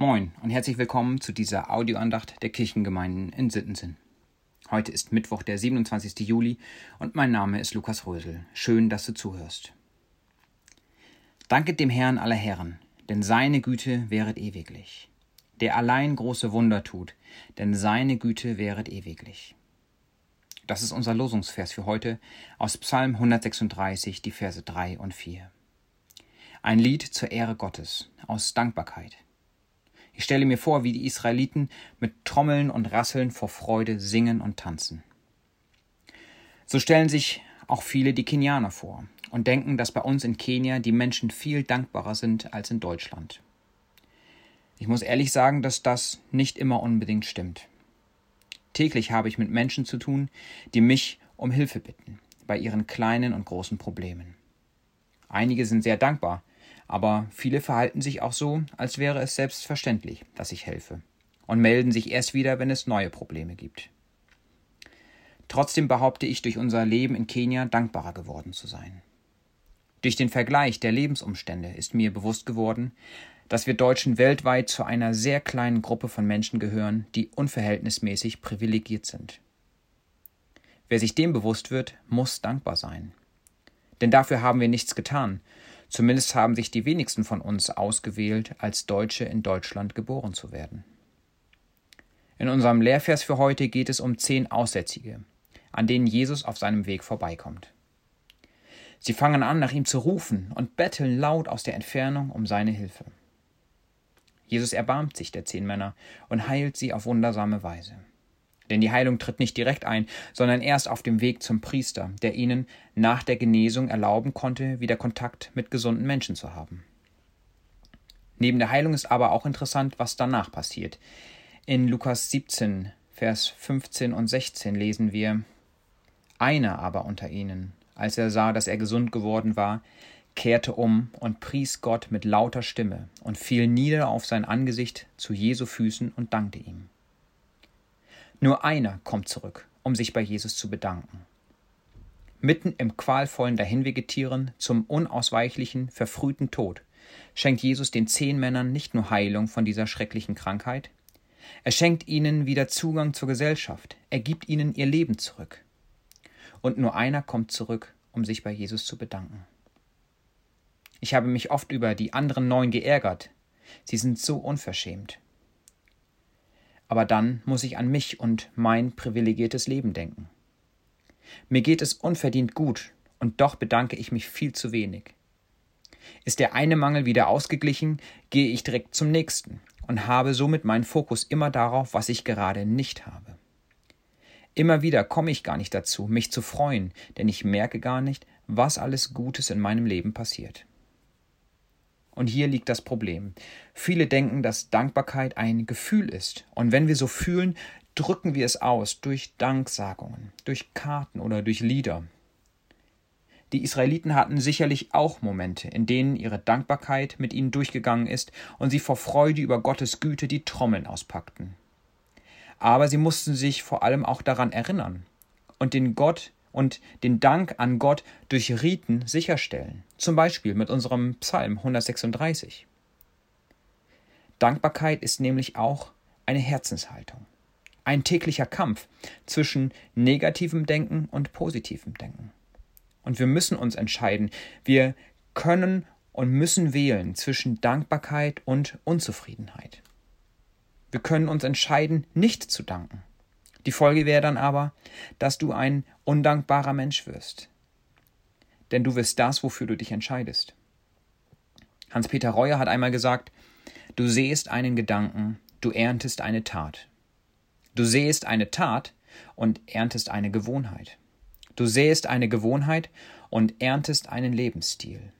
Moin und herzlich willkommen zu dieser Audioandacht der Kirchengemeinden in Sittensen. Heute ist Mittwoch, der 27. Juli und mein Name ist Lukas Rösel. Schön, dass du zuhörst. Danket dem Herrn aller Herren, denn seine Güte wäret ewiglich. Der allein große Wunder tut, denn seine Güte wäret ewiglich. Das ist unser Losungsvers für heute aus Psalm 136, die Verse 3 und 4. Ein Lied zur Ehre Gottes aus Dankbarkeit. Ich stelle mir vor, wie die Israeliten mit Trommeln und Rasseln vor Freude singen und tanzen. So stellen sich auch viele die Kenianer vor und denken, dass bei uns in Kenia die Menschen viel dankbarer sind als in Deutschland. Ich muss ehrlich sagen, dass das nicht immer unbedingt stimmt. Täglich habe ich mit Menschen zu tun, die mich um Hilfe bitten bei ihren kleinen und großen Problemen. Einige sind sehr dankbar, aber viele verhalten sich auch so, als wäre es selbstverständlich, dass ich helfe, und melden sich erst wieder, wenn es neue Probleme gibt. Trotzdem behaupte ich, durch unser Leben in Kenia dankbarer geworden zu sein. Durch den Vergleich der Lebensumstände ist mir bewusst geworden, dass wir Deutschen weltweit zu einer sehr kleinen Gruppe von Menschen gehören, die unverhältnismäßig privilegiert sind. Wer sich dem bewusst wird, muss dankbar sein. Denn dafür haben wir nichts getan, Zumindest haben sich die wenigsten von uns ausgewählt, als Deutsche in Deutschland geboren zu werden. In unserem Lehrvers für heute geht es um zehn Aussätzige, an denen Jesus auf seinem Weg vorbeikommt. Sie fangen an, nach ihm zu rufen und betteln laut aus der Entfernung um seine Hilfe. Jesus erbarmt sich der zehn Männer und heilt sie auf wundersame Weise. Denn die Heilung tritt nicht direkt ein, sondern erst auf dem Weg zum Priester, der ihnen nach der Genesung erlauben konnte, wieder Kontakt mit gesunden Menschen zu haben. Neben der Heilung ist aber auch interessant, was danach passiert. In Lukas 17, Vers 15 und 16 lesen wir Einer aber unter ihnen, als er sah, dass er gesund geworden war, kehrte um und pries Gott mit lauter Stimme und fiel nieder auf sein Angesicht zu Jesu Füßen und dankte ihm. Nur einer kommt zurück, um sich bei Jesus zu bedanken. Mitten im qualvollen Dahinvegetieren zum unausweichlichen, verfrühten Tod schenkt Jesus den zehn Männern nicht nur Heilung von dieser schrecklichen Krankheit, er schenkt ihnen wieder Zugang zur Gesellschaft, er gibt ihnen ihr Leben zurück. Und nur einer kommt zurück, um sich bei Jesus zu bedanken. Ich habe mich oft über die anderen neun geärgert. Sie sind so unverschämt. Aber dann muss ich an mich und mein privilegiertes Leben denken. Mir geht es unverdient gut, und doch bedanke ich mich viel zu wenig. Ist der eine Mangel wieder ausgeglichen, gehe ich direkt zum nächsten und habe somit meinen Fokus immer darauf, was ich gerade nicht habe. Immer wieder komme ich gar nicht dazu, mich zu freuen, denn ich merke gar nicht, was alles Gutes in meinem Leben passiert. Und hier liegt das Problem. Viele denken, dass Dankbarkeit ein Gefühl ist. Und wenn wir so fühlen, drücken wir es aus durch Danksagungen, durch Karten oder durch Lieder. Die Israeliten hatten sicherlich auch Momente, in denen ihre Dankbarkeit mit ihnen durchgegangen ist und sie vor Freude über Gottes Güte die Trommeln auspackten. Aber sie mussten sich vor allem auch daran erinnern und den Gott, und den Dank an Gott durch Riten sicherstellen, zum Beispiel mit unserem Psalm 136. Dankbarkeit ist nämlich auch eine Herzenshaltung, ein täglicher Kampf zwischen negativem Denken und positivem Denken. Und wir müssen uns entscheiden, wir können und müssen wählen zwischen Dankbarkeit und Unzufriedenheit. Wir können uns entscheiden, nicht zu danken. Die Folge wäre dann aber, dass du ein undankbarer Mensch wirst. Denn du wirst das, wofür du dich entscheidest. Hans-Peter Reuer hat einmal gesagt, du sähst einen Gedanken, du erntest eine Tat. Du sähst eine Tat und erntest eine Gewohnheit. Du sähst eine Gewohnheit und erntest einen Lebensstil.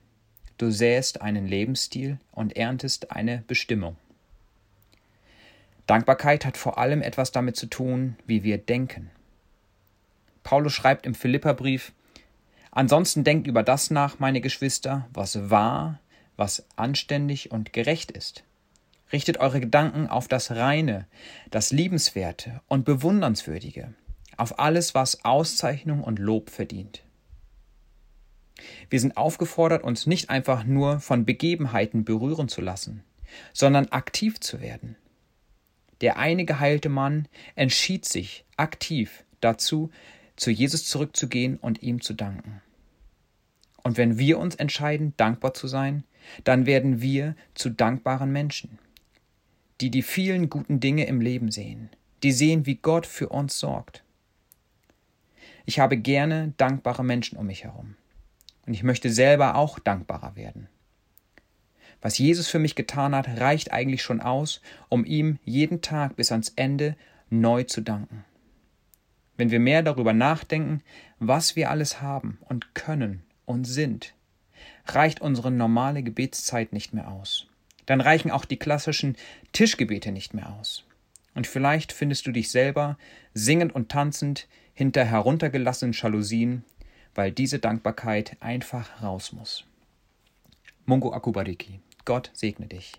Du sähst einen Lebensstil und erntest eine Bestimmung. Dankbarkeit hat vor allem etwas damit zu tun, wie wir denken. Paulus schreibt im Philipperbrief: Ansonsten denkt über das nach, meine Geschwister, was wahr, was anständig und gerecht ist. Richtet eure Gedanken auf das Reine, das Liebenswerte und Bewundernswürdige, auf alles, was Auszeichnung und Lob verdient. Wir sind aufgefordert, uns nicht einfach nur von Begebenheiten berühren zu lassen, sondern aktiv zu werden. Der eine geheilte Mann entschied sich aktiv dazu, zu Jesus zurückzugehen und ihm zu danken. Und wenn wir uns entscheiden, dankbar zu sein, dann werden wir zu dankbaren Menschen, die die vielen guten Dinge im Leben sehen, die sehen, wie Gott für uns sorgt. Ich habe gerne dankbare Menschen um mich herum. Und ich möchte selber auch dankbarer werden. Was Jesus für mich getan hat, reicht eigentlich schon aus, um ihm jeden Tag bis ans Ende neu zu danken. Wenn wir mehr darüber nachdenken, was wir alles haben und können und sind, reicht unsere normale Gebetszeit nicht mehr aus. Dann reichen auch die klassischen Tischgebete nicht mehr aus. Und vielleicht findest du dich selber singend und tanzend hinter heruntergelassenen Jalousien, weil diese Dankbarkeit einfach raus muss. Mungo Akubariki. Gott segne dich.